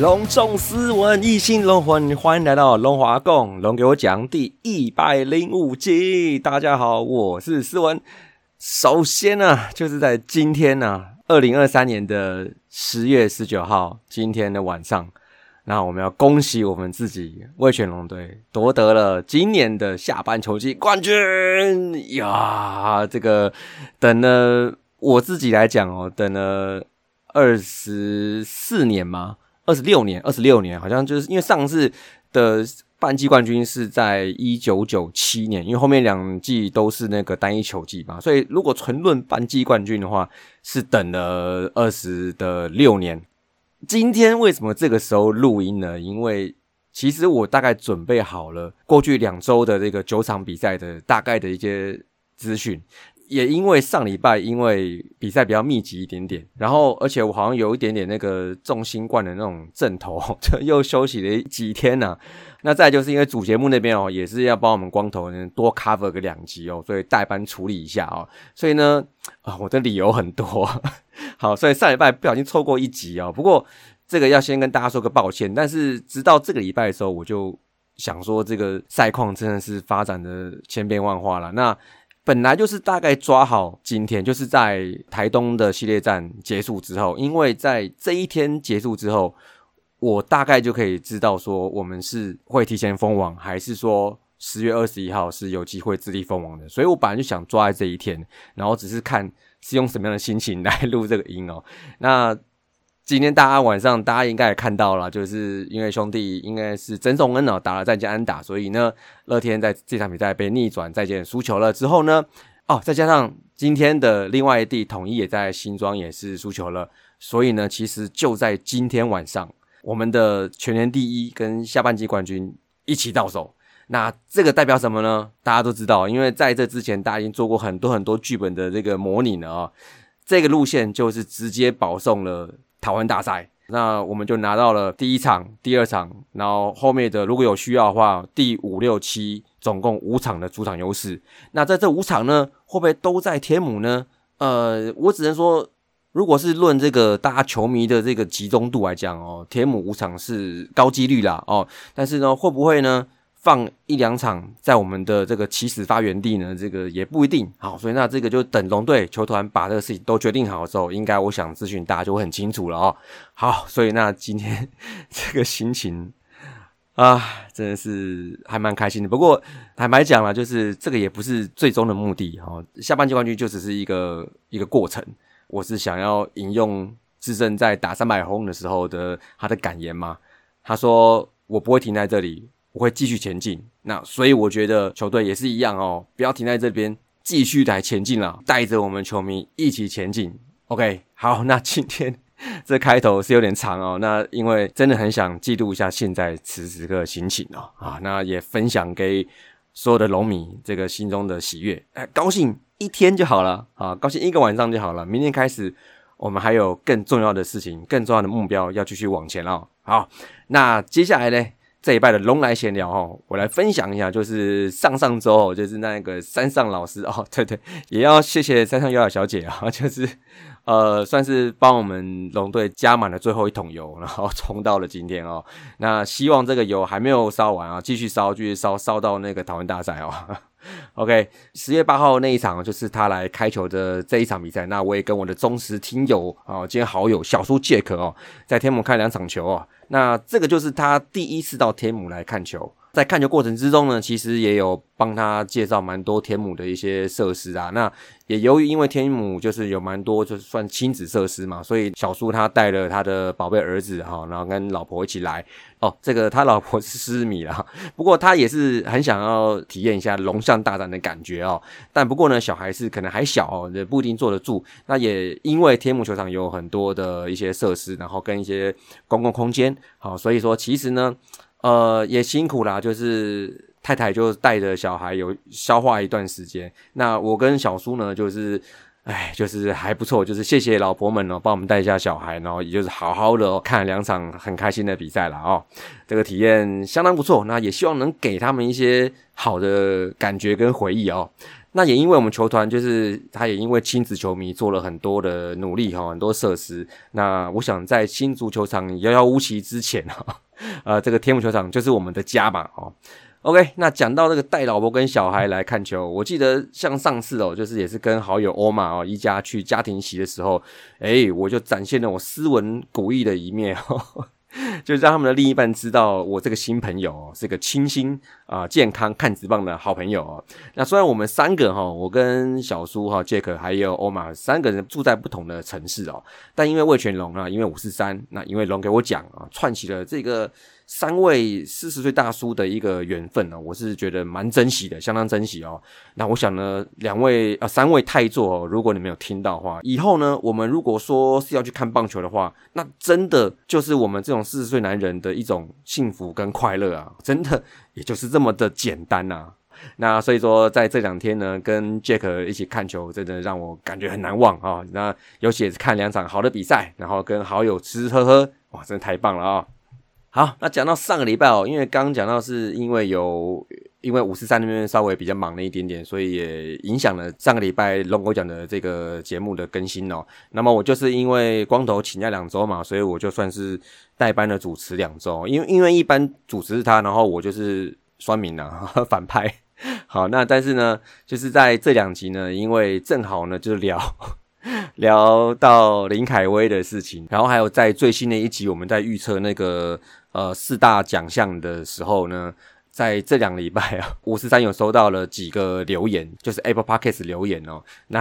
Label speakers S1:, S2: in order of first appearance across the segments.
S1: 隆重斯文，一心龙魂，欢迎来到龙华共龙给我讲第一百零五集。大家好，我是斯文。首先呢，就是在今天呢，二零二三年的十月十九号，今天的晚上，那我们要恭喜我们自己魏全龙队夺得了今年的下半球季冠军呀！这个等了我自己来讲哦，等了二十四年吗？二十六年，二十六年，好像就是因为上次的半季冠军是在一九九七年，因为后面两季都是那个单一球季嘛，所以如果纯论半季冠军的话，是等了二十的六年。今天为什么这个时候录音呢？因为其实我大概准备好了过去两周的这个九场比赛的大概的一些资讯。也因为上礼拜因为比赛比较密集一点点，然后而且我好像有一点点那个中新冠的那种阵头，就又休息了几天呢。那再就是因为主节目那边哦，也是要帮我们光头呢多 cover 个两集哦，所以代班处理一下哦。所以呢，啊，我的理由很多。好，所以上礼拜不小心错过一集哦。不过这个要先跟大家说个抱歉。但是直到这个礼拜的时候，我就想说，这个赛况真的是发展的千变万化了。那本来就是大概抓好今天，就是在台东的系列战结束之后，因为在这一天结束之后，我大概就可以知道说我们是会提前封王，还是说十月二十一号是有机会自立封王的。所以我本来就想抓在这一天，然后只是看是用什么样的心情来录这个音哦。那。今天大家晚上，大家应该也看到了，就是因为兄弟应该是曾颂恩哦打了再见安打，所以呢，乐天在这场比赛被逆转再见输球了之后呢，哦，再加上今天的另外一地统一也在新庄也是输球了，所以呢，其实就在今天晚上，我们的全年第一跟下半季冠军一起到手。那这个代表什么呢？大家都知道，因为在这之前，大家已经做过很多很多剧本的这个模拟了啊，这个路线就是直接保送了。台湾大赛，那我们就拿到了第一场、第二场，然后后面的如果有需要的话，第五六七总共五场的主场优势。那在这五场呢，会不会都在天母呢？呃，我只能说，如果是论这个大家球迷的这个集中度来讲哦，天母五场是高几率啦哦，但是呢，会不会呢？放一两场在我们的这个起始发源地呢，这个也不一定好，所以那这个就等龙队球团把这个事情都决定好的时候，应该我想咨询大家就会很清楚了哦。好，所以那今天这个心情啊，真的是还蛮开心的。不过坦白讲了，就是这个也不是最终的目的哈。下半季冠军就只是一个一个过程。我是想要引用智胜在打三百轰的时候的他的感言嘛，他说：“我不会停在这里。”我会继续前进，那所以我觉得球队也是一样哦，不要停在这边，继续来前进了，带着我们球迷一起前进。OK，好，那今天 这开头是有点长哦，那因为真的很想记录一下现在此时刻的心情哦，啊，那也分享给所有的龙迷这个心中的喜悦，哎，高兴一天就好了啊，高兴一个晚上就好了，明天开始我们还有更重要的事情，更重要的目标要继续往前了。好，那接下来呢？这一拜的龙来闲聊哦，我来分享一下，就是上上周就是那个山上老师哦，对对，也要谢谢山上优雅小姐啊，就是呃，算是帮我们龙队加满了最后一桶油，然后冲到了今天哦。那希望这个油还没有烧完啊，继续烧，继续烧，烧到那个讨论大赛哦。OK，十月八号那一场就是他来开球的这一场比赛。那我也跟我的忠实听友啊，今天好友小叔杰克哦，在天母看两场球哦。那这个就是他第一次到天母来看球。在看球过程之中呢，其实也有帮他介绍蛮多天母的一些设施啊。那也由于因为天母就是有蛮多就是算亲子设施嘛，所以小叔他带了他的宝贝儿子哈，然后跟老婆一起来。哦，这个他老婆是失迷了，不过他也是很想要体验一下龙象大战的感觉哦。但不过呢，小孩是可能还小哦，也不一定坐得住。那也因为天母球场有很多的一些设施，然后跟一些公共空间，好，所以说其实呢。呃，也辛苦啦，就是太太就带着小孩有消化一段时间。那我跟小叔呢，就是，哎，就是还不错，就是谢谢老婆们哦，帮我们带一下小孩，然后也就是好好的看两场很开心的比赛了哦。这个体验相当不错，那也希望能给他们一些好的感觉跟回忆哦。那也因为我们球团，就是他也因为亲子球迷做了很多的努力哈，很多设施。那我想在新足球场遥遥无期之前哈。呃，这个天母球场就是我们的家嘛，哦，OK，那讲到这个带老婆跟小孩来看球，我记得像上次哦，就是也是跟好友欧玛哦一家去家庭席的时候，哎，我就展现了我斯文古意的一面哦。就让他们的另一半知道我这个新朋友是个清新啊、健康看直棒的好朋友哦。那虽然我们三个哈，我跟小叔哈、杰克还有欧玛三个人住在不同的城市哦，但因为魏全龙啊，因为五四三，那因为龙给我讲啊，串起了这个。三位四十岁大叔的一个缘分呢，我是觉得蛮珍惜的，相当珍惜哦。那我想呢，两位啊，三位太座，如果你没有听到的话，以后呢，我们如果说是要去看棒球的话，那真的就是我们这种四十岁男人的一种幸福跟快乐啊，真的也就是这么的简单呐。那所以说，在这两天呢，跟 Jack 一起看球，真的让我感觉很难忘啊。那尤其也是看两场好的比赛，然后跟好友吃吃喝喝，哇，真的太棒了啊！好，那讲到上个礼拜哦，因为刚刚讲到是因为有因为五十三那边稍微比较忙了一点点，所以也影响了上个礼拜龙哥讲的这个节目的更新哦。那么我就是因为光头请假两周嘛，所以我就算是代班的主持两周，因为因为一般主持是他，然后我就是酸民啊 反派。好，那但是呢，就是在这两集呢，因为正好呢就聊。聊到林凯威的事情，然后还有在最新的一集，我们在预测那个呃四大奖项的时候呢，在这两礼拜啊，五十三有收到了几个留言，就是 Apple Podcast 留言哦。那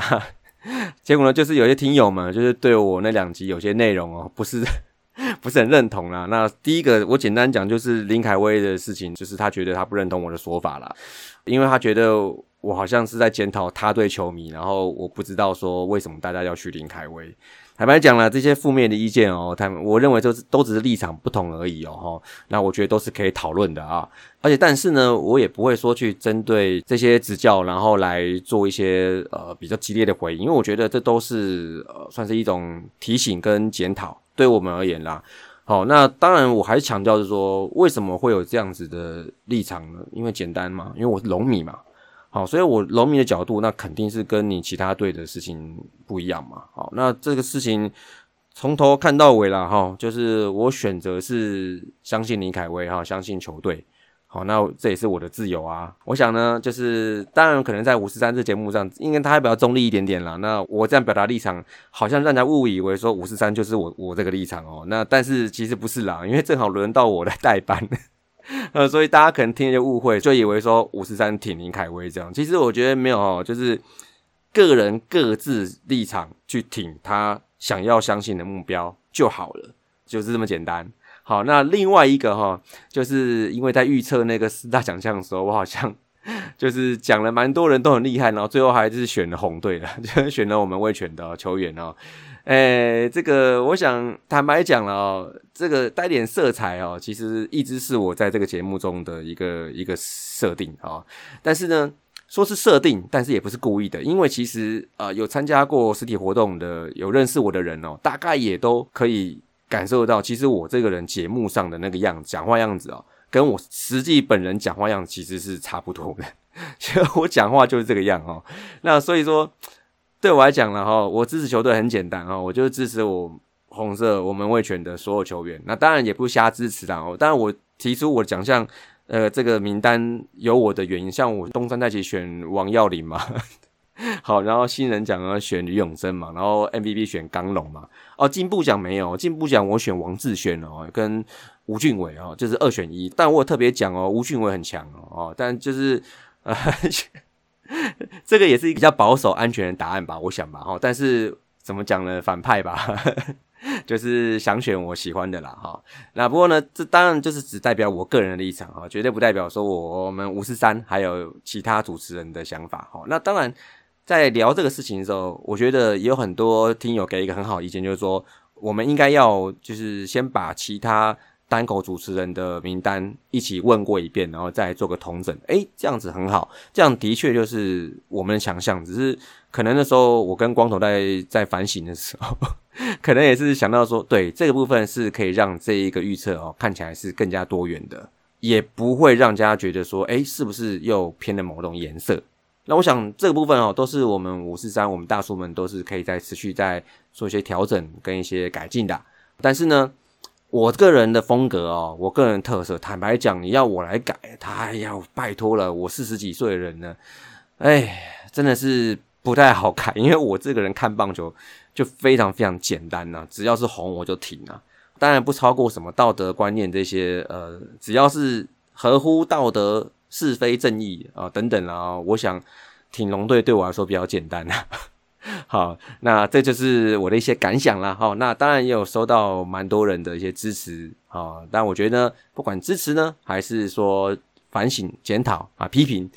S1: 结果呢，就是有些听友们就是对我那两集有些内容哦，不是 不是很认同啦。那第一个我简单讲，就是林凯威的事情，就是他觉得他不认同我的说法啦，因为他觉得。我好像是在检讨他对球迷，然后我不知道说为什么大家要去林凯威。坦白讲了，这些负面的意见哦，他们我认为就是都只是立场不同而已哦，哈。那我觉得都是可以讨论的啊。而且，但是呢，我也不会说去针对这些指教，然后来做一些呃比较激烈的回应，因为我觉得这都是呃算是一种提醒跟检讨，对我们而言啦。好，那当然我还是强调是说，为什么会有这样子的立场呢？因为简单嘛，因为我是龙米嘛。好，所以我农民的角度，那肯定是跟你其他队的事情不一样嘛。好，那这个事情从头看到尾了哈，就是我选择是相信林凯威哈，相信球队。好，那这也是我的自由啊。我想呢，就是当然可能在五十三这节目上，应该他还比较中立一点点啦。那我这样表达立场，好像让人家误以为说五十三就是我我这个立场哦。那但是其实不是啦，因为正好轮到我来代班。呃，所以大家可能听就误会，就以为说五十三挺林凯威这样。其实我觉得没有，就是个人各自立场去挺他想要相信的目标就好了，就是这么简单。好，那另外一个哈，就是因为在预测那个四大奖项的时候，我好像 就是讲了蛮多人都很厉害，然后最后还是选了红队的，就是选了我们卫权的球员哦。诶，这个我想坦白讲了哦，这个带点色彩哦，其实一直是我在这个节目中的一个一个设定啊。但是呢，说是设定，但是也不是故意的，因为其实呃有参加过实体活动的，有认识我的人哦，大概也都可以感受到，其实我这个人节目上的那个样子，讲话样子哦，跟我实际本人讲话样子其实是差不多的。其实我讲话就是这个样哦，那所以说。对我来讲了哈，我支持球队很简单哈，我就支持我红色我们卫权的所有球员。那当然也不瞎支持啦哦。当然我提出我奖项，呃，这个名单有我的原因。像我东山再起选王耀林嘛，好，然后新人奖要选吕永生嘛，然后 MVP 选刚龙嘛。哦，进步奖没有，进步奖我选王志轩哦，跟吴俊伟哦，就是二选一。但我特别讲哦，吴俊伟很强哦，但就是呃，这个也是比较保守安全的答案吧，我想吧，哈。但是怎么讲呢？反派吧。就是想选我喜欢的啦，哈。那不过呢，这当然就是只代表我个人的立场哈，绝对不代表说我们五十三还有其他主持人的想法哈。那当然，在聊这个事情的时候，我觉得也有很多听友给一个很好的意见，就是说我们应该要就是先把其他单口主持人的名单一起问过一遍，然后再做个统整。诶，这样子很好，这样的确就是我们的强项，只是可能那时候我跟光头在在反省的时候。可能也是想到说，对这个部分是可以让这一个预测哦看起来是更加多元的，也不会让大家觉得说，哎，是不是又偏了某种颜色？那我想这个部分哦，都是我们五四三，我们大叔们都是可以在持续在做一些调整跟一些改进的。但是呢，我个人的风格哦，我个人特色，坦白讲，你要我来改，他要拜托了，我四十几岁的人呢，哎，真的是不太好改，因为我这个人看棒球。就非常非常简单呐，只要是红我就挺啊，当然不超过什么道德观念这些，呃，只要是合乎道德、是非、正义啊等等啊，我想挺龙队对我来说比较简单啊。好，那这就是我的一些感想啦。好，那当然也有收到蛮多人的一些支持啊，但我觉得不管支持呢，还是说反省、检讨啊、批评，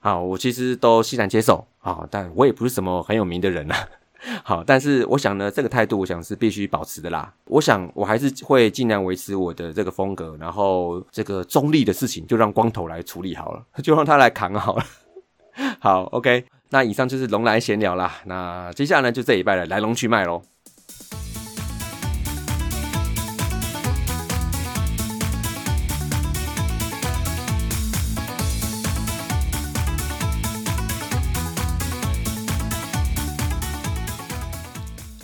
S1: 好，我其实都欣然接受啊，但我也不是什么很有名的人啊。好，但是我想呢，这个态度我想是必须保持的啦。我想我还是会尽量维持我的这个风格，然后这个中立的事情就让光头来处理好了，就让他来扛好了。好，OK，那以上就是龙来闲聊啦。那接下来呢，就这一拜的来龙去脉喽。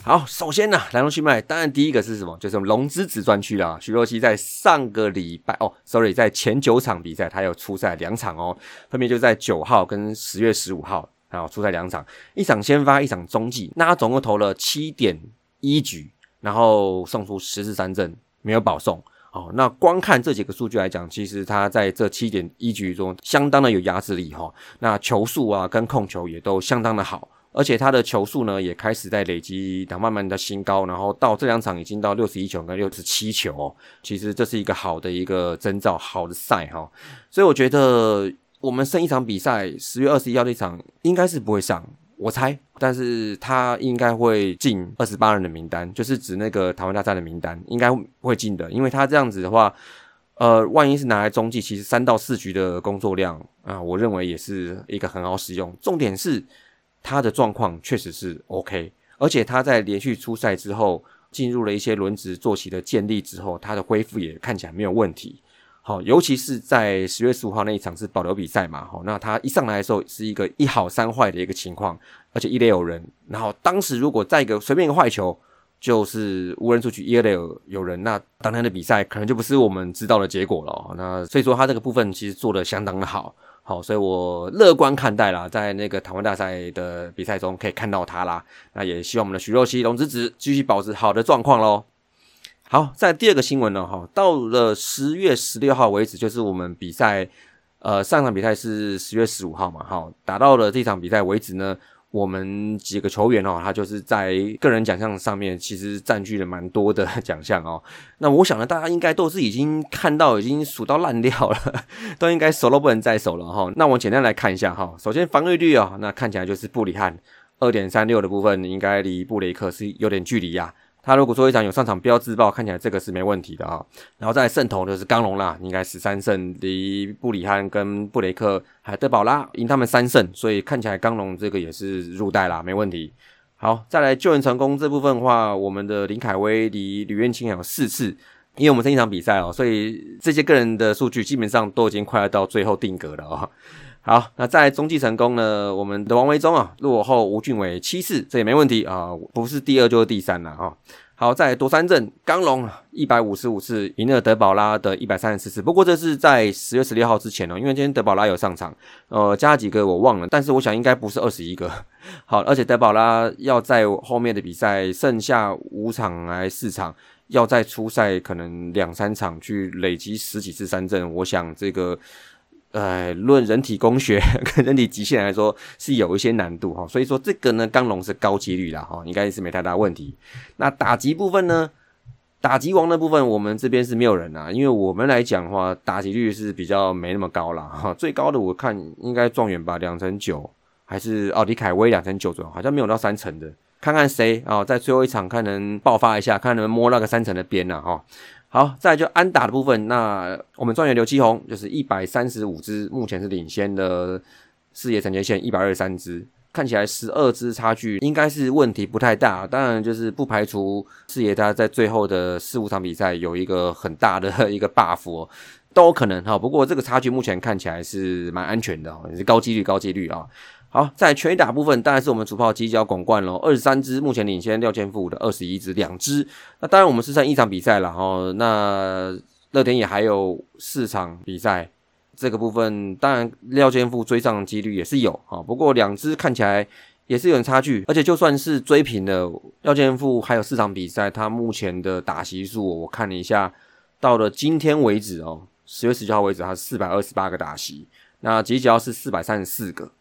S1: 好，首先呢，来龙去脉，当然第一个是什么？就是龙之子专区啦。徐若曦在上个礼拜哦，sorry，在前九场比赛，他有出赛两场哦，分别就在九号跟十月十五号，然后出赛两场，一场先发，一场中继。那他总共投了七点一局，然后送出十四三振，没有保送。哦，那光看这几个数据来讲，其实他在这七点一局中相当的有压制力哈。那球速啊跟控球也都相当的好。而且他的球速呢，也开始在累积，慢慢的新高，然后到这两场已经到六十一球跟六十七球，其实这是一个好的一个征兆，好的赛哈。所以我觉得我们剩一场比赛，十月二十一号那场应该是不会上，我猜，但是他应该会进二十八人的名单，就是指那个台湾大赛的名单，应该会进的，因为他这样子的话，呃，万一是拿来中继，其实三到四局的工作量啊，我认为也是一个很好使用，重点是。他的状况确实是 OK，而且他在连续出赛之后，进入了一些轮值坐骑的建立之后，他的恢复也看起来没有问题。好，尤其是在十月十五号那一场是保留比赛嘛，好，那他一上来的时候是一个一好三坏的一个情况，而且一垒有人，然后当时如果再一个随便一个坏球，就是无人出局，一垒有有人，那当天的比赛可能就不是我们知道的结果了。那所以说他这个部分其实做的相当的好。好，所以我乐观看待啦，在那个台湾大赛的比赛中可以看到他啦。那也希望我们的徐若曦、龙之子继续保持好的状况喽。好，在第二个新闻呢，哈，到了十月十六号为止，就是我们比赛，呃，上场比赛是十月十五号嘛，哈，打到了这场比赛为止呢。我们几个球员哦，他就是在个人奖项上面，其实占据了蛮多的奖项哦。那我想呢，大家应该都是已经看到，已经数到烂掉了，都应该手都不能再手了哈。那我简单来看一下哈，首先防御率啊，那看起来就是布里汉二点三六的部分，应该离布雷克是有点距离呀。他如果说一场有上场标自爆，看起来这个是没问题的啊。然后再胜投就是刚龙啦，应该十三胜，离布里汉跟布雷克还德保拉赢他们三胜，所以看起来刚龙这个也是入袋啦，没问题。好，再来救援成功这部分的话，我们的林凯威离吕彦青有四次，因为我们这一场比赛哦，所以这些个人的数据基本上都已经快要到最后定格了啊。好，那在中继成功呢？我们的王维忠啊，落后吴俊伟七次，这也没问题啊，不是第二就是第三了啊。好，在夺三阵，刚龙一百五十五次赢了德保拉的一百三十四次。不过这是在十月十六号之前哦，因为今天德保拉有上场，呃，加几个我忘了，但是我想应该不是二十一个。好，而且德保拉要在后面的比赛剩下五场来四场，要再出赛可能两三场去累积十几次三阵，我想这个。呃，论人体工学 跟人体极限来说，是有一些难度哈，所以说这个呢，钢龙是高几率啦哈，应该是没太大问题。那打击部分呢，打击王的部分，我们这边是没有人啊，因为我们来讲的话，打击率是比较没那么高啦哈，最高的我看应该状元吧，两成九，还是奥迪凯威两成九左右，好像没有到三成的，看看谁啊，在最后一场看能爆发一下，看能摸那个三成的边了哈。好，再就安打的部分，那我们状元刘基宏就是一百三十五支，目前是领先的四野成杰线一百二十三支，看起来十二支差距应该是问题不太大，当然就是不排除四野他在最后的四五场比赛有一个很大的一个 buff，都有可能哈。不过这个差距目前看起来是蛮安全的哦，也是高几率高几率啊。好，在全打部分，当然是我们主炮机交广冠喽，二十三支，目前领先廖健富的二十一支，两支。那当然我们是剩一场比赛了哈，那乐天也还有四场比赛，这个部分当然廖建富追上几率也是有啊，不过两支看起来也是有点差距，而且就算是追平了廖建富还有四场比赛，他目前的打席数我看了一下，到了今天为止哦，十月十九号为止，他是四百二十八个打席，那吉吉是四百三十四个。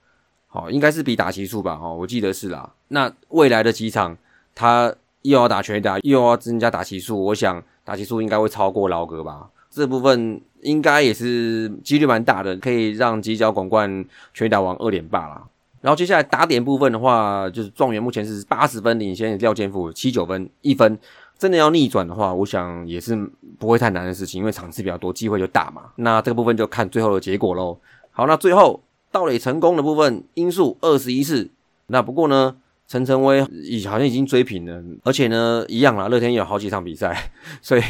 S1: 好，应该是比打席数吧？哈，我记得是啦。那未来的几场，他又要打全打，又要增加打席数，我想打席数应该会超过劳格吧？这部分应该也是几率蛮大的，可以让犄角广冠全打王二连霸啦。然后接下来打点部分的话，就是状元目前是八十分领先廖健富七九分一分，真的要逆转的话，我想也是不会太难的事情，因为场次比较多，机会就大嘛。那这个部分就看最后的结果喽。好，那最后。盗垒成功的部分因素二十一次，那不过呢，陈晨威已好像已经追平了，而且呢，一样啦，乐天有好几场比赛，所以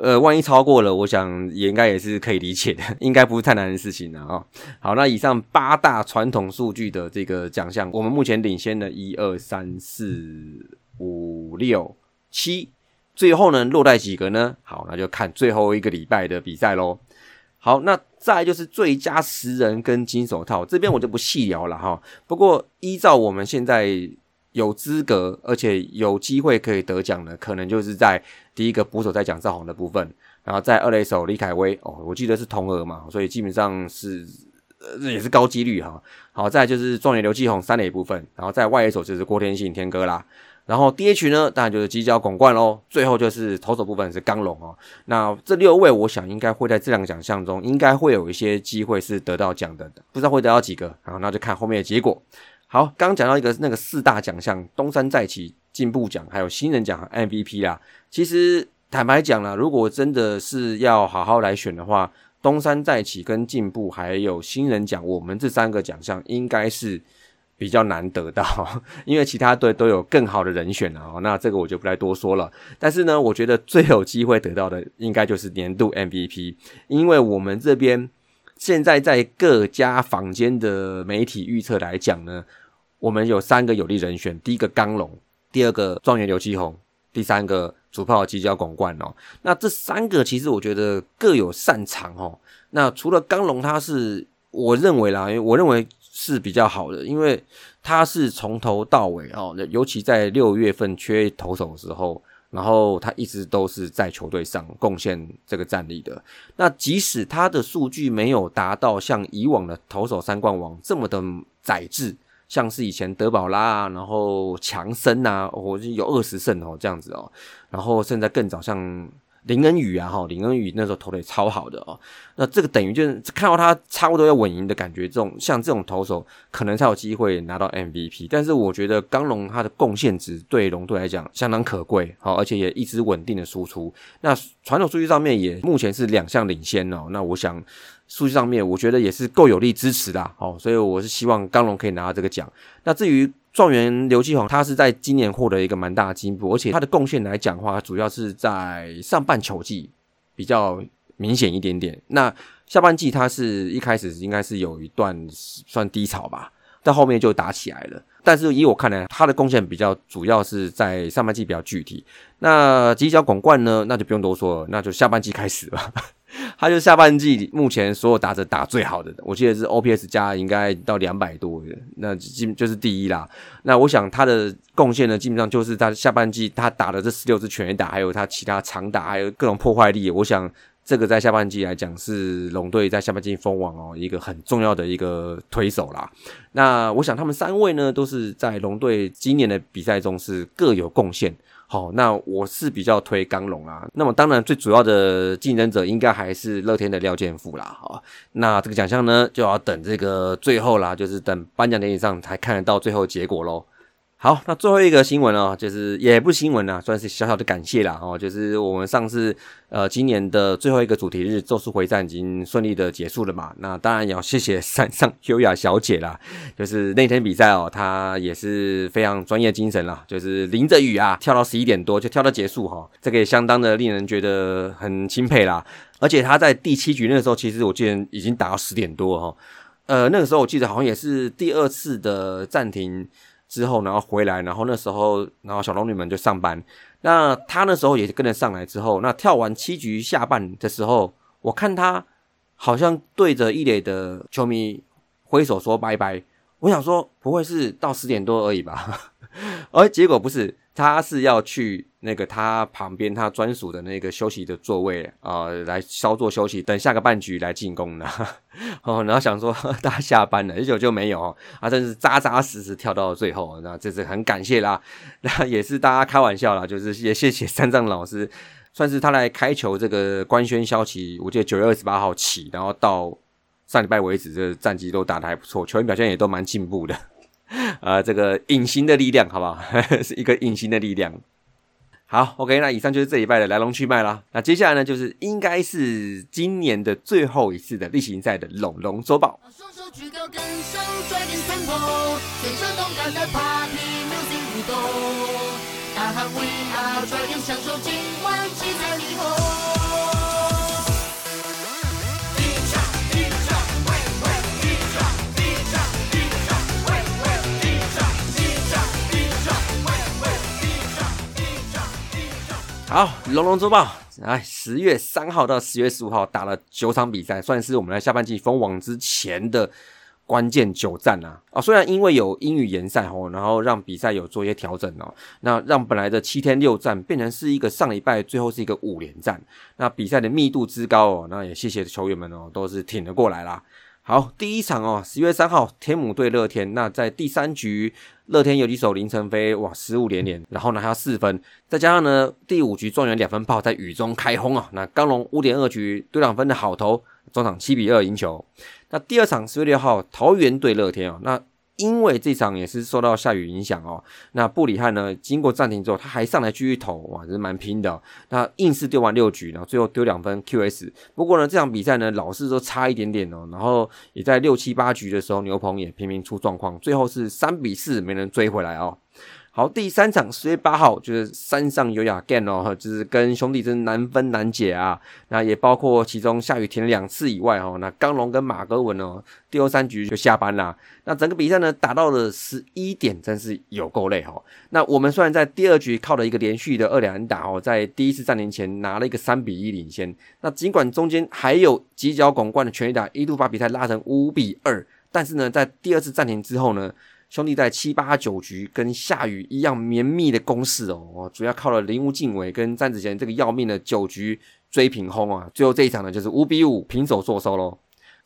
S1: 呃，万一超过了，我想也应该也是可以理解的，应该不是太难的事情了啊。好，那以上八大传统数据的这个奖项，我们目前领先的一二三四五六七，最后呢落在几个呢？好，那就看最后一个礼拜的比赛喽。好，那再就是最佳十人跟金手套这边我就不细聊了哈。不过依照我们现在有资格而且有机会可以得奖的，可能就是在第一个捕手在讲赵宏的部分，然后在二垒手李凯威哦，我记得是同额嘛，所以基本上是呃也是高几率哈。好，再就是状元刘继宏三垒部分，然后在外野手就是郭天信天哥啦。然后 DH 呢，当然就是犄角拱冠喽。最后就是投手部分是刚龙哦。那这六位，我想应该会在这两个奖项中，应该会有一些机会是得到奖的，不知道会得到几个。然后那就看后面的结果。好，刚刚讲到一个那个四大奖项，东山再起进步奖，还有新人奖 MVP 啦。其实坦白讲啦，如果真的是要好好来选的话，东山再起跟进步还有新人奖，我们这三个奖项应该是。比较难得到，因为其他队都有更好的人选了哦。那这个我就不再多说了。但是呢，我觉得最有机会得到的应该就是年度 MVP，因为我们这边现在在各家坊间的媒体预测来讲呢，我们有三个有利人选：第一个刚龙，第二个状元刘继宏，第三个主炮犄角拱冠哦。那这三个其实我觉得各有擅长哦。那除了刚龙，他是我认为啦，因为我认为。是比较好的，因为他是从头到尾哦，尤其在六月份缺投手的时候，然后他一直都是在球队上贡献这个战力的。那即使他的数据没有达到像以往的投手三冠王这么的宰制，像是以前德保拉啊，然后强森啊，我有二十胜哦这样子哦，然后现在更早像。林恩宇啊，哈，林恩宇那时候投的也超好的哦。那这个等于就是看到他差不多要稳赢的感觉，这种像这种投手可能才有机会拿到 MVP。但是我觉得刚龙他的贡献值对龙队来讲相当可贵，好，而且也一直稳定的输出。那传统数据上面也目前是两项领先哦。那我想数据上面我觉得也是够有力支持的，好，所以我是希望刚龙可以拿到这个奖。那至于状元刘继宏，他是在今年获得一个蛮大的进步，而且他的贡献来讲的话，主要是在上半球季比较明显一点点。那下半季他是一开始应该是有一段算低潮吧，到后面就打起来了。但是以我看来，他的贡献比较主要是在上半季比较具体。那几角广冠呢，那就不用多说了，那就下半季开始吧。他就下半季目前所有打者打最好的，我记得是 OPS 加应该到两百多，那基就是第一啦。那我想他的贡献呢，基本上就是他下半季他打的这十六支全垒打，还有他其他长打，还有各种破坏力。我想这个在下半季来讲是龙队在下半季封王哦一个很重要的一个推手啦。那我想他们三位呢，都是在龙队今年的比赛中是各有贡献。好，那我是比较推刚龙啊。那么当然，最主要的竞争者应该还是乐天的廖健富啦。好，那这个奖项呢，就要等这个最后啦，就是等颁奖典礼上才看得到最后结果喽。好，那最后一个新闻哦，就是也不新闻啦，算是小小的感谢啦哦，就是我们上次呃今年的最后一个主题日《咒术回战》已经顺利的结束了嘛，那当然也要谢谢山上优雅小姐啦，就是那天比赛哦，她也是非常专业精神啦，就是淋着雨啊跳到十一点多就跳到结束哈，这个也相当的令人觉得很钦佩啦，而且她在第七局那个时候，其实我记得已经打到十点多哈，呃那个时候我记得好像也是第二次的暂停。之后，然后回来，然后那时候，然后小龙女们就上班。那他那时候也跟着上来之后，那跳完七局下半的时候，我看他好像对着一垒的球迷挥手说拜拜。我想说，不会是到十点多而已吧？而结果不是。他是要去那个他旁边他专属的那个休息的座位啊，来稍作休息，等下个半局来进攻的。哦，然后想说 大家下班了，结果就没有啊，真是扎扎实实跳到了最后，那这是很感谢啦。那也是大家开玩笑啦，就是也谢谢三藏老师，算是他来开球这个官宣消息。我记得九月二十八号起，然后到上礼拜为止，这战绩都打得还不错，球员表现也都蛮进步的。啊，这个隐形的力量，好不好？是一个隐形的力量。好，OK，那以上就是这一拜的来龙去脉啦。那接下来呢，就是应该是今年的最后一次的例行赛的龙龙周报。好，龙龙周报，哎，十月三号到十月十五号打了九场比赛，算是我们在下半季封王之前的关键九战啊。啊，虽然因为有英语联赛哦，然后让比赛有做一些调整哦，那让本来的七天六战变成是一个上礼拜最后是一个五连战，那比赛的密度之高哦，那也谢谢球员们哦，都是挺了过来啦。好，第一场哦，十月三号，天母对乐天。那在第三局，乐天有几手林晨飞，哇，失误连连，然后呢还要四分。再加上呢，第五局状元两分炮在雨中开轰啊。那刚龙五点二局对两分的好投，中场七比二赢球。那第二场十月六号，桃园对乐天啊，那。因为这场也是受到下雨影响哦，那布里汉呢，经过暂停之后，他还上来继续投，哇，是蛮拼的。那硬是丢完六局，然后最后丢两分 QS。不过呢，这场比赛呢，老是都差一点点哦。然后也在六七八局的时候，牛棚也频频出状况，最后是三比四没能追回来哦。好，第三场十月八号就是山上有雅干哦，就是跟兄弟真难分难解啊。那也包括其中下雨停两次以外哦，那刚龙跟马格文哦，第二三局就下班啦。那整个比赛呢打到了十一点，真是有够累哈。那我们虽然在第二局靠了一个连续的二两打哦，在第一次暂停前拿了一个三比一领先。那尽管中间还有几脚拱冠的全力打，一度把比赛拉成五比二，但是呢，在第二次暂停之后呢。兄弟在七八九局跟下雨一样绵密的攻势哦，主要靠了林无敬伟跟詹子贤这个要命的九局追平轰啊，最后这一场呢就是五比五平手坐收喽。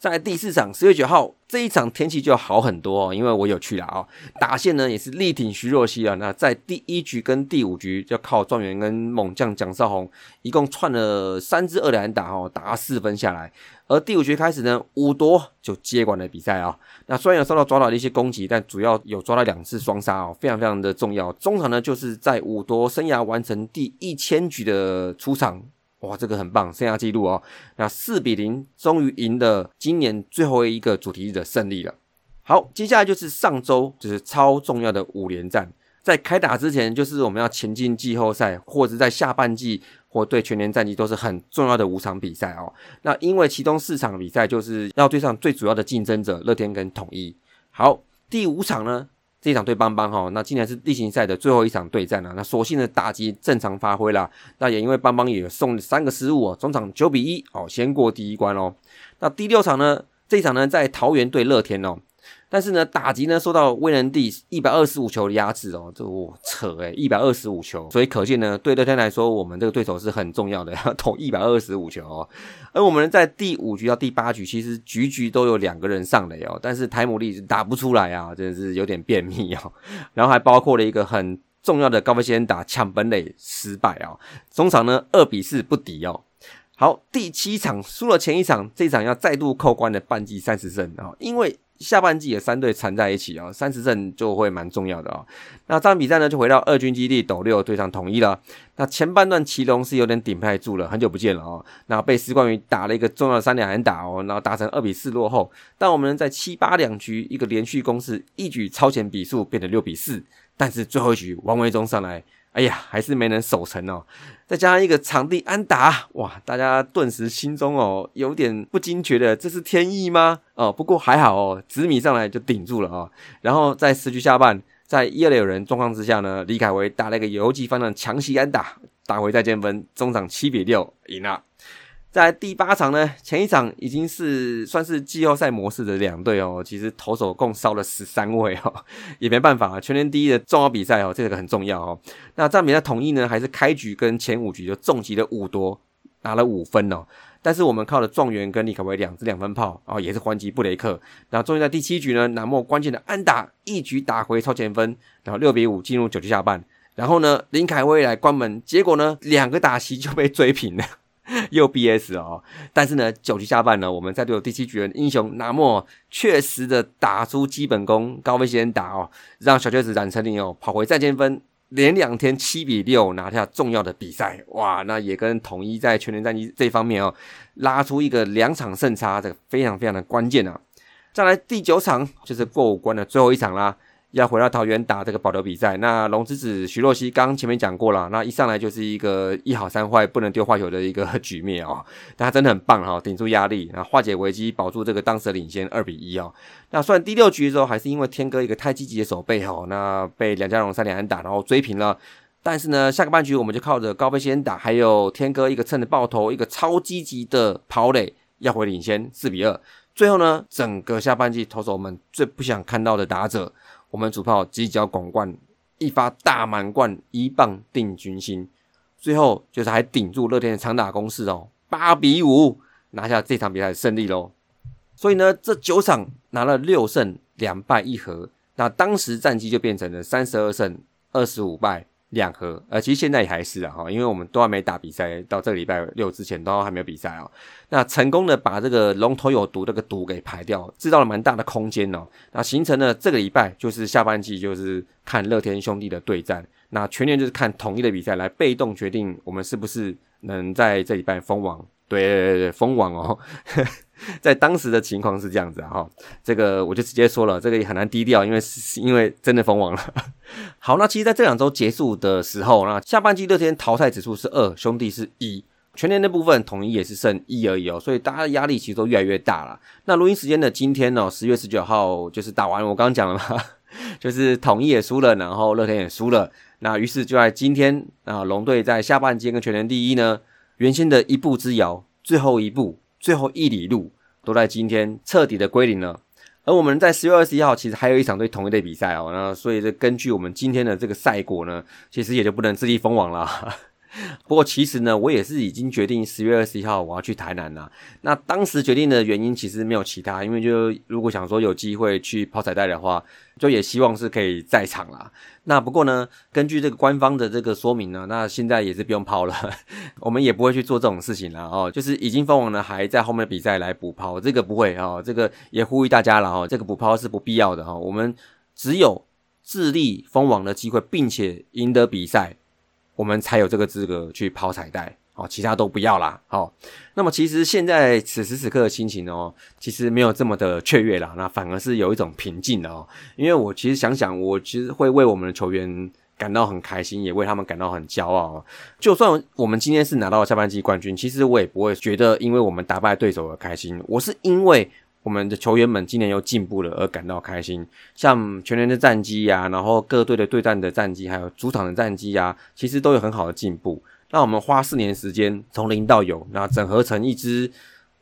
S1: 在第四场十月九号这一场天气就好很多哦，因为我有去了啊，打线呢也是力挺徐若曦啊。那在第一局跟第五局就靠状元跟猛将蒋少红一共串了三支二连打哦，打四分下来。而第五局开始呢，五多就接管了比赛啊。那虽然有受到抓到的一些攻击，但主要有抓到两次双杀哦，非常非常的重要。中场呢就是在五多生涯完成第一千局的出场。哇，这个很棒，生涯纪录哦！那四比零，终于赢了今年最后一个主题日的胜利了。好，接下来就是上周就是超重要的五连战，在开打之前，就是我们要前进季后赛，或者在下半季或对全年战绩都是很重要的五场比赛哦。那因为其中四场比赛就是要对上最主要的竞争者乐天跟统一。好，第五场呢？这一场对邦邦哈，那今年是例行赛的最后一场对战了。那所幸的打击正常发挥啦，那也因为邦邦也送三个失误哦，中场九比一哦，先过第一关哦。那第六场呢，这一场呢在桃园对乐天哦。但是呢，打击呢受到威能帝一百二十五球的压制哦，这我扯诶一百二十五球，所以可见呢，对乐天来说，我们这个对手是很重要的，要 投一百二十五球哦。而我们在第五局到第八局，其实局局都有两个人上垒哦，但是台姆利打不出来啊，真的是有点便秘哦。然后还包括了一个很重要的高飞先打抢本垒失败哦，中场呢二比四不敌哦。好，第七场输了前一场，这场要再度扣关的半季三十胜啊，因为。下半季的三队缠在一起啊，三十胜就会蛮重要的啊。那这场比赛呢，就回到二军基地斗六对上统一了。那前半段奇隆是有点顶不太住了，很久不见了哦。那被施冠宇打了一个重要的三两人打哦，然后打成二比四落后。但我们在七八两局一个连续攻势，一举超前比数变成六比四。但是最后一局王维忠上来。哎呀，还是没能守成哦。再加上一个场地安打，哇，大家顿时心中哦有点不禁觉得这是天意吗？哦，不过还好哦，紫米上来就顶住了啊。然后在十局下半，在一二六人状况之下呢，李凯威打了一个游击方向强袭安打，打回再见分，中场七比六赢了。在第八场呢，前一场已经是算是季后赛模式的两队哦，其实投手共烧了十三位哦，也没办法，全年第一的重要比赛哦，这个很重要哦。那这场比赛统一呢，还是开局跟前五局就重击了五多，拿了五分哦。但是我们靠了状元跟李凯威两支两分炮啊，也是还击布雷克。然后终于在第七局呢，南莫关键的安打一局打回超前分，然后六比五进入九局下半。然后呢，林凯威来关门，结果呢，两个打席就被追平了。又 BS 哦，但是呢，九局下半呢，我们在对第七局的英雄拿莫确实的打出基本功，高飞先打哦，让小雀子冉成林哦跑回再见分，连两天七比六拿下重要的比赛，哇，那也跟统一在全联战绩这方面哦拉出一个两场胜差，这个非常非常的关键啊。再来第九场就是过五关的最后一场啦。要回到桃园打这个保留比赛，那龙之子徐若曦刚前面讲过了，那一上来就是一个一好三坏不能丢坏球的一个局面哦，但他真的很棒哈，顶住压力，然后化解危机，保住这个当时的领先二比一哦。那算第六局的时候，还是因为天哥一个太积极的守备哦，那被梁家荣三连安打，然后追平了。但是呢，下个半局我们就靠着高飞先打，还有天哥一个趁着爆头，一个超积极的跑垒，要回领先四比二。最后呢，整个下半季投手们最不想看到的打者。我们主炮击角拱冠，一发大满贯，一棒定军心。最后就是还顶住乐天的长打攻势哦，八比五拿下这场比赛的胜利喽。所以呢，这九场拿了六胜两败一和，那当时战绩就变成了三十二胜二十五败。两盒，呃，其实现在也还是啊，哈，因为我们都还没打比赛，到这个礼拜六之前都还没有比赛哦。那成功的把这个龙头有毒这个毒给排掉，制造了蛮大的空间哦。那形成了这个礼拜就是下半季就是看乐天兄弟的对战，那全年就是看统一的比赛来被动决定我们是不是能在这礼拜封王。对对对，封王哦。在当时的情况是这样子哈，这个我就直接说了，这个也很难低调，因为是因为真的封王了。好，那其实在这两周结束的时候，那下半季乐天淘汰指数是二，兄弟是一，全年的部分统一也是剩一而已哦，所以大家的压力其实都越来越大了。那录音时间的今天呢，十月十九号就是打完，我刚刚讲了嘛，就是统一也输了，然后乐天也输了，那于是就在今天啊，龙队在下半季跟全年第一呢，原先的一步之遥，最后一步。最后一里路都在今天彻底的归零了，而我们在十月二十一号其实还有一场对同一队比赛哦，那所以这根据我们今天的这个赛果呢，其实也就不能自立封王了。不过其实呢，我也是已经决定十月二十一号我要去台南啦。那当时决定的原因其实没有其他，因为就如果想说有机会去抛彩带的话，就也希望是可以在场啦。那不过呢，根据这个官方的这个说明呢，那现在也是不用抛了，我们也不会去做这种事情了哦。就是已经封王了，还在后面的比赛来补抛，这个不会哦。这个也呼吁大家了哦，这个补抛是不必要的哈。我们只有自立封王的机会，并且赢得比赛。我们才有这个资格去抛彩带，哦，其他都不要啦，好。那么其实现在此时此刻的心情哦，其实没有这么的雀跃啦，那反而是有一种平静的哦。因为我其实想想，我其实会为我们的球员感到很开心，也为他们感到很骄傲。就算我们今天是拿到下半季冠军，其实我也不会觉得因为我们打败对手而开心，我是因为我们的球员们今年又进步了而感到开心。像全年的战绩呀，然后各队的对战的战绩，还有主场的战绩呀，其实都有很好的进步。那我们花四年时间从零到有，那整合成一支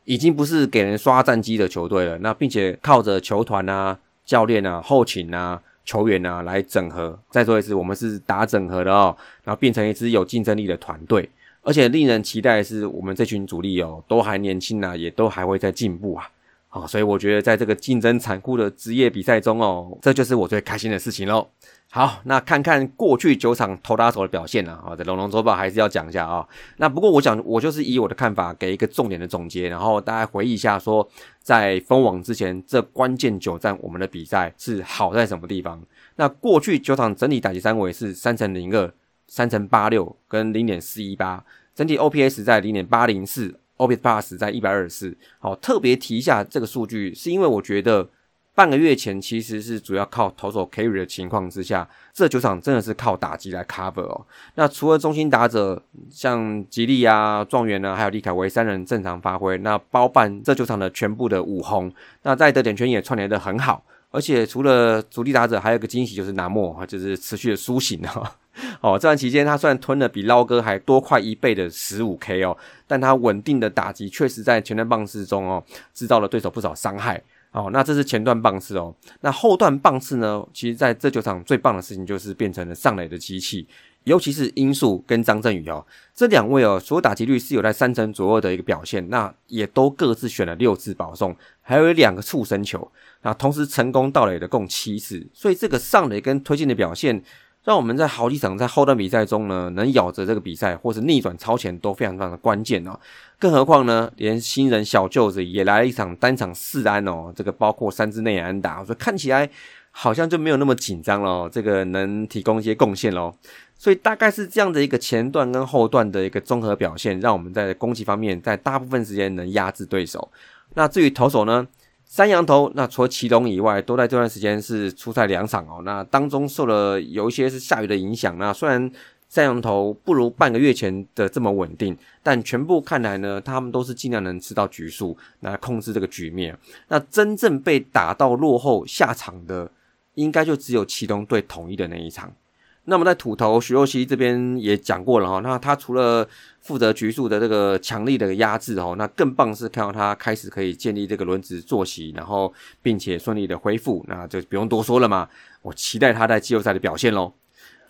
S1: 已经不是给人刷战绩的球队了。那并且靠着球团啊、教练啊、后勤啊、球员啊来整合。再说一次，我们是打整合的哦，然后变成一支有竞争力的团队。而且令人期待的是，我们这群主力哦，都还年轻啊，也都还会在进步啊。好，所以我觉得在这个竞争残酷的职业比赛中哦，这就是我最开心的事情喽。好，那看看过去九场投打手的表现啊，这龙龙周报还是要讲一下啊。那不过我讲，我就是以我的看法给一个重点的总结，然后大家回忆一下，说在封网之前这关键九战我们的比赛是好在什么地方？那过去九场整体打击三围是三乘零二、三乘八六跟零点四一八，整体 OPS 在零点八零四，OPS Plus 在一百二十四。好，特别提一下这个数据，是因为我觉得。半个月前其实是主要靠投手 carry 的情况之下，这九场真的是靠打击来 cover 哦。那除了中心打者像吉利啊、状元呢，还有李凯威三人正常发挥，那包办这九场的全部的五轰。那在得点圈也串联的很好，而且除了主力打者，还有个惊喜就是南莫，就是持续的苏醒哈。哦这段期间他虽然吞了比捞哥还多快一倍的十五 K 哦，但他稳定的打击确实在前段棒次中哦，制造了对手不少伤害。哦，那这是前段棒次哦，那后段棒次呢？其实在这九场最棒的事情就是变成了上垒的机器，尤其是英树跟张振宇哦，这两位哦，所有打击率是有在三成左右的一个表现，那也都各自选了六次保送，还有两个触身球，那同时成功到垒的共七次，所以这个上垒跟推进的表现。让我们在好几场在后段比赛中呢，能咬着这个比赛或是逆转超前都非常非常的关键哦。更何况呢，连新人小舅子也来了一场单场四安哦，这个包括三支内安打，所以看起来好像就没有那么紧张了。哦这个能提供一些贡献喽。所以大概是这样的一个前段跟后段的一个综合表现，让我们在攻击方面在大部分时间能压制对手。那至于投手呢？三羊头，那除了祁隆以外，都在这段时间是出赛两场哦。那当中受了有一些是下雨的影响。那虽然三羊头不如半个月前的这么稳定，但全部看来呢，他们都是尽量能吃到局数，来控制这个局面。那真正被打到落后下场的，应该就只有祁隆对统一的那一场。那么在土头徐若曦这边也讲过了哈，那他除了负责局数的这个强力的压制哦，那更棒是看到他开始可以建立这个轮子坐席，然后并且顺利的恢复，那就不用多说了嘛，我期待他在季后赛的表现喽。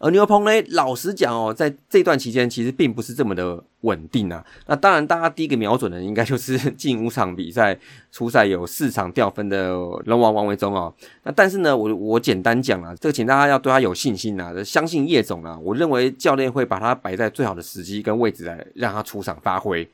S1: 而牛棚呢，老实讲哦，在这段期间其实并不是这么的稳定啊。那当然，大家第一个瞄准的应该就是 近五场比赛初赛有四场掉分的龙王王维忠哦。那但是呢，我我简单讲啊，这个请大家要对他有信心啊，相信叶总啊。我认为教练会把他摆在最好的时机跟位置来让他出场发挥。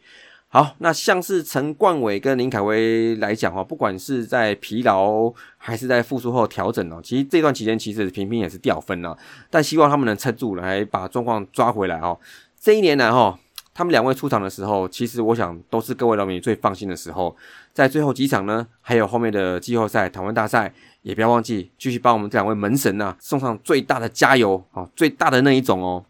S1: 好，那像是陈冠伟跟林凯威来讲哦，不管是在疲劳还是在复苏后调整哦，其实这段期间其实频频也是掉分了，但希望他们能撑住来把状况抓回来哦。这一年来哈，他们两位出场的时候，其实我想都是各位球迷最放心的时候。在最后几场呢，还有后面的季后赛、台湾大赛，也不要忘记继续帮我们这两位门神呐送上最大的加油哦，最大的那一种哦。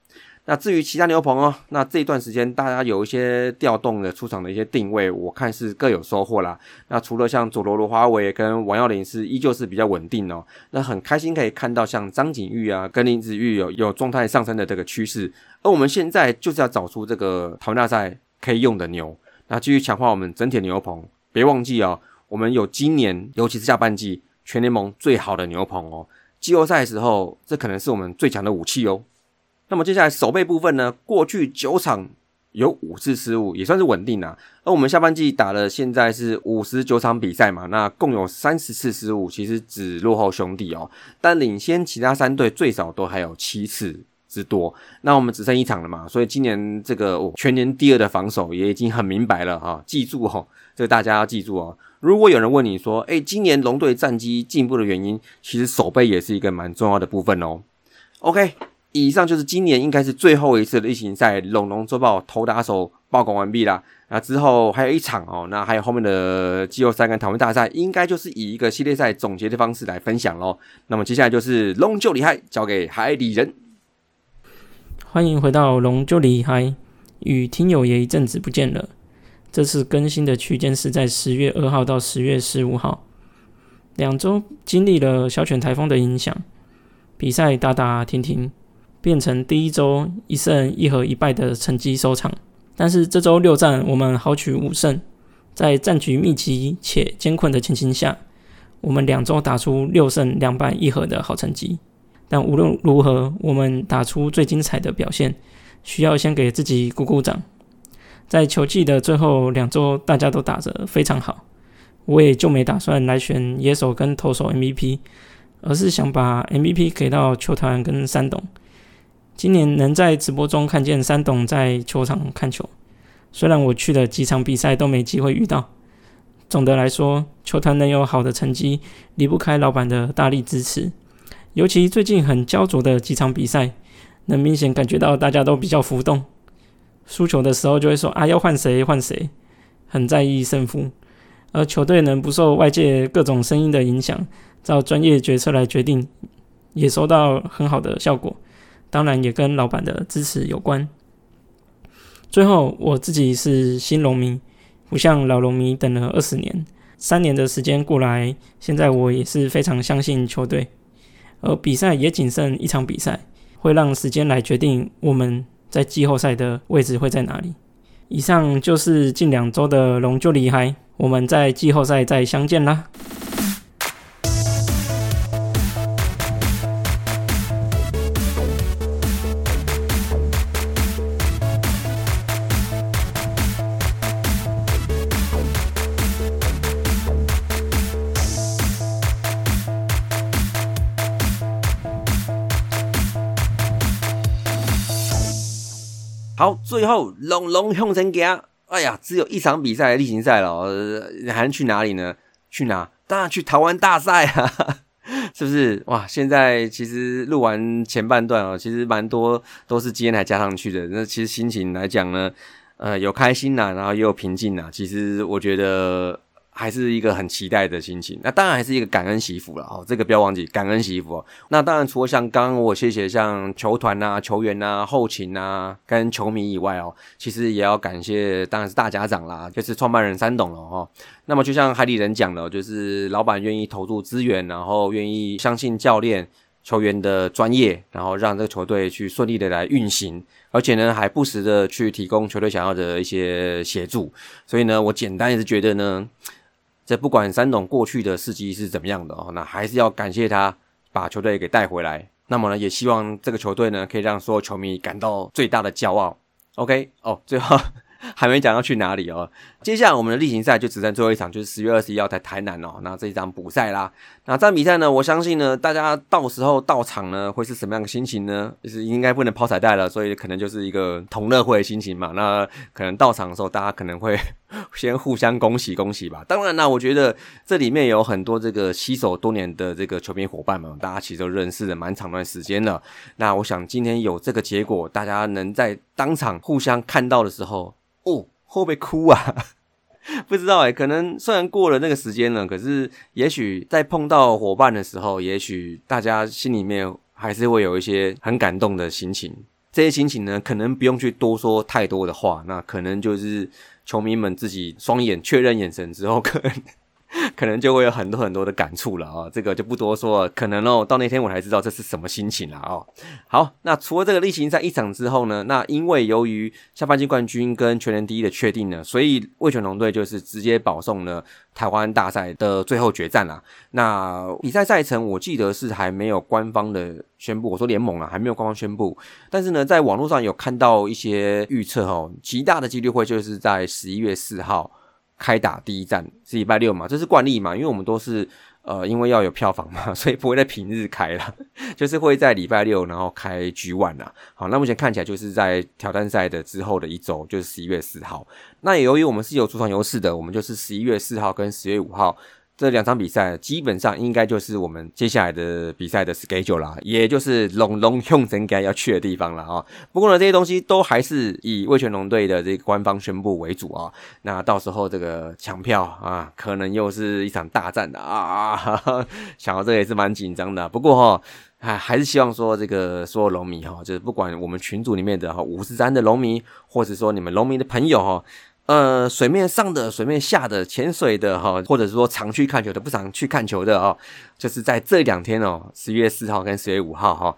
S1: 那至于其他牛棚哦，那这一段时间大家有一些调动的出场的一些定位，我看是各有收获啦。那除了像佐罗罗华为跟王耀林是依旧是比较稳定哦，那很开心可以看到像张景玉啊跟林子玉有有状态上升的这个趋势。而我们现在就是要找出这个台湾大赛可以用的牛，那继续强化我们整体牛棚。别忘记哦，我们有今年尤其是下半季全联盟最好的牛棚哦，季后赛的时候这可能是我们最强的武器哦。那么接下来守备部分呢？过去九场有五次失误，也算是稳定啊。而我们下半季打了，现在是五十九场比赛嘛，那共有三十次失误，其实只落后兄弟哦，但领先其他三队最少都还有七次之多。那我们只剩一场了嘛，所以今年这个全年第二的防守也已经很明白了哈。记住哈，这个大家要记住哦。如果有人问你说，哎，今年龙队战绩进步的原因，其实守备也是一个蛮重要的部分哦。OK。以上就是今年应该是最后一次的例行赛《龙龙周报》头打手报告完毕啦。那之后还有一场哦，那还有后面的季后赛跟讨论大赛，应该就是以一个系列赛总结的方式来分享喽。那么接下来就是龙就厉害，交给海底人。
S2: 欢迎回到龙就厉害，与听友也一阵子不见了。这次更新的区间是在十月二号到十月十五号，两周经历了小犬台风的影响，比赛打打停停，变成第一周一胜一和一败的成绩收场。但是这周六战我们豪取五胜，在战局密集且艰困的情形下，我们两周打出六胜两败一和的好成绩。但无论如何，我们打出最精彩的表现，需要先给自己鼓鼓掌。在球季的最后两周，大家都打得非常好，我也就没打算来选野手跟投手 MVP，而是想把 MVP 给到球团跟山董。今年能在直播中看见山董在球场看球，虽然我去了几场比赛都没机会遇到。总的来说，球团能有好的成绩，离不开老板的大力支持。尤其最近很焦灼的几场比赛，能明显感觉到大家都比较浮动。输球的时候就会说啊，要换谁换谁，很在意胜负。而球队能不受外界各种声音的影响，照专业决策来决定，也收到很好的效果。当然也跟老板的支持有关。最后我自己是新农民，不像老农民等了二十年，三年的时间过来，现在我也是非常相信球队。而比赛也仅剩一场比赛，会让时间来决定我们。在季后赛的位置会在哪里？以上就是近两周的龙就厉害，我们在季后赛再相见啦。
S1: 后龙龙向前行。哎呀，只有一场比赛例行赛了，还能去哪里呢？去哪？当然去台湾大赛啊！是不是？哇，现在其实录完前半段哦，其实蛮多都是今天才加上去的。那其实心情来讲呢，呃，有开心呐，然后也有平静呐。其实我觉得。还是一个很期待的心情，那当然还是一个感恩媳妇了哦，这个不要忘记感恩媳妇。那当然除了像刚刚我谢谢像球团呐、球员呐、后勤呐跟球迷以外哦，其实也要感谢当然是大家长啦，就是创办人三董了哈。那么就像海里人讲的，就是老板愿意投入资源，然后愿意相信教练、球员的专业，然后让这个球队去顺利的来运行，而且呢还不时的去提供球队想要的一些协助。所以呢，我简单也是觉得呢。这不管三董过去的事迹是怎么样的哦，那还是要感谢他把球队给带回来。那么呢，也希望这个球队呢可以让所有球迷感到最大的骄傲。OK，哦，最后。还没讲要去哪里哦。接下来我们的例行赛就只剩最后一场，就是十月二十一号在台南哦。那这一场补赛啦。那这场比赛呢，我相信呢，大家到时候到场呢，会是什么样的心情呢？就是应该不能抛彩带了，所以可能就是一个同乐会的心情嘛。那可能到场的时候，大家可能会 先互相恭喜恭喜吧。当然啦，我觉得这里面有很多这个携手多年的这个球迷伙伴们，大家其实都认识了蛮长段时间了。那我想今天有这个结果，大家能在当场互相看到的时候。哦，会不会哭啊？不知道哎，可能虽然过了那个时间了，可是也许在碰到伙伴的时候，也许大家心里面还是会有一些很感动的心情。这些心情呢，可能不用去多说太多的话，那可能就是球迷们自己双眼确认眼神之后，可能。可能就会有很多很多的感触了啊，这个就不多说了。可能哦，到那天我才知道这是什么心情了哦。好，那除了这个例行赛一场之后呢，那因为由于下半季冠军跟全年第一的确定呢，所以魏全龙队就是直接保送了台湾大赛的最后决战啦。那比赛赛程我记得是还没有官方的宣布，我说联盟啊还没有官方宣布，但是呢，在网络上有看到一些预测哦，极大的几率会就是在十一月四号。开打第一站是礼拜六嘛，这是惯例嘛，因为我们都是呃，因为要有票房嘛，所以不会在平日开啦，就是会在礼拜六然后开 G One 啊。好，那目前看起来就是在挑战赛的之后的一周，就是十一月四号。那也由于我们是有主场优势的，我们就是十一月四号跟十月五号。这两场比赛基本上应该就是我们接下来的比赛的 schedule 啦，也就是龙龙用人该要去的地方了啊。不过呢，这些东西都还是以魏全龙队的这个官方宣布为主啊。那到时候这个抢票啊，可能又是一场大战的啊。想到这也是蛮紧张的。不过哈，还还是希望说这个所有龙迷哈，就是不管我们群组里面的哈五十三的龙迷，或者说你们龙迷的朋友哈。呃，水面上的、水面下的、潜水的哈，或者是说常去看球的、不常去看球的哦，就是在这两天哦，十月四号跟十月五号哈，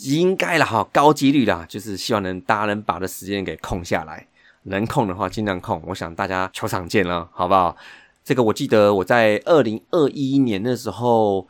S1: 应该了哈，高几率啦，就是希望能大家能把的时间给空下来，能空的话尽量空。我想大家球场见了，好不好？这个我记得我在二零二一年的时候。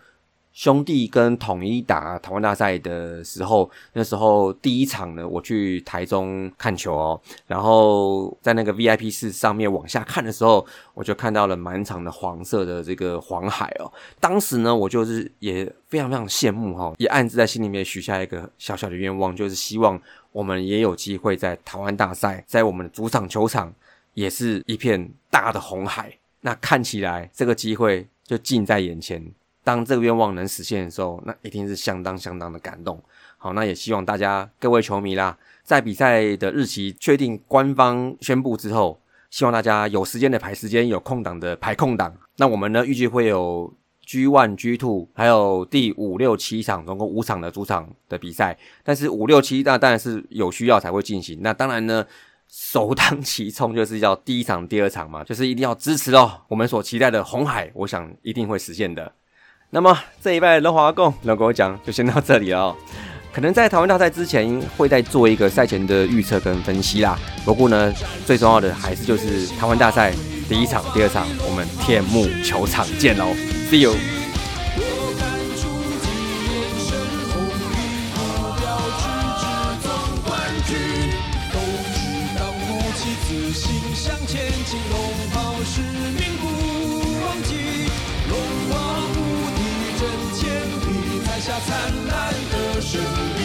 S1: 兄弟跟统一打台湾大赛的时候，那时候第一场呢，我去台中看球哦，然后在那个 VIP 室上面往下看的时候，我就看到了满场的黄色的这个黄海哦。当时呢，我就是也非常非常羡慕哈，也暗自在心里面许下一个小小的愿望，就是希望我们也有机会在台湾大赛，在我们的主场球场，也是一片大的红海。那看起来这个机会就近在眼前。当这个愿望能实现的时候，那一定是相当相当的感动。好，那也希望大家各位球迷啦，在比赛的日期确定、官方宣布之后，希望大家有时间的排时间，有空档的排空档。那我们呢，预计会有 G One、G Two，还有第五六七场，总共五场的主场的比赛。但是五六七那当然是有需要才会进行。那当然呢，首当其冲就是要第一场、第二场嘛，就是一定要支持哦。我们所期待的红海，我想一定会实现的。那么这一拜龙华共能跟我讲，就先到这里了。可能在台湾大赛之前会再做一个赛前的预测跟分析啦。不过呢，最重要的还是就是台湾大赛第一场、第二场，我们天幕球场见喽，See you。
S3: 下灿烂的胜利，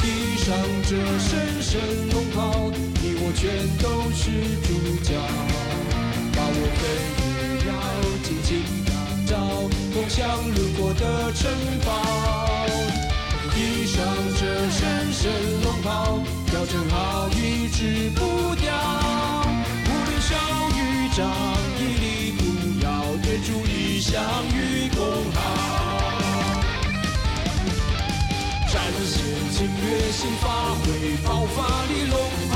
S3: 披上这神圣龙袍，你我全都是主角。把我们荣耀紧紧打造，共享路过的城堡。披上这神圣龙袍，要正好一直不掉。无论小与长，屹立不摇，愿主义相与共好。侵略性发挥爆发力，龙。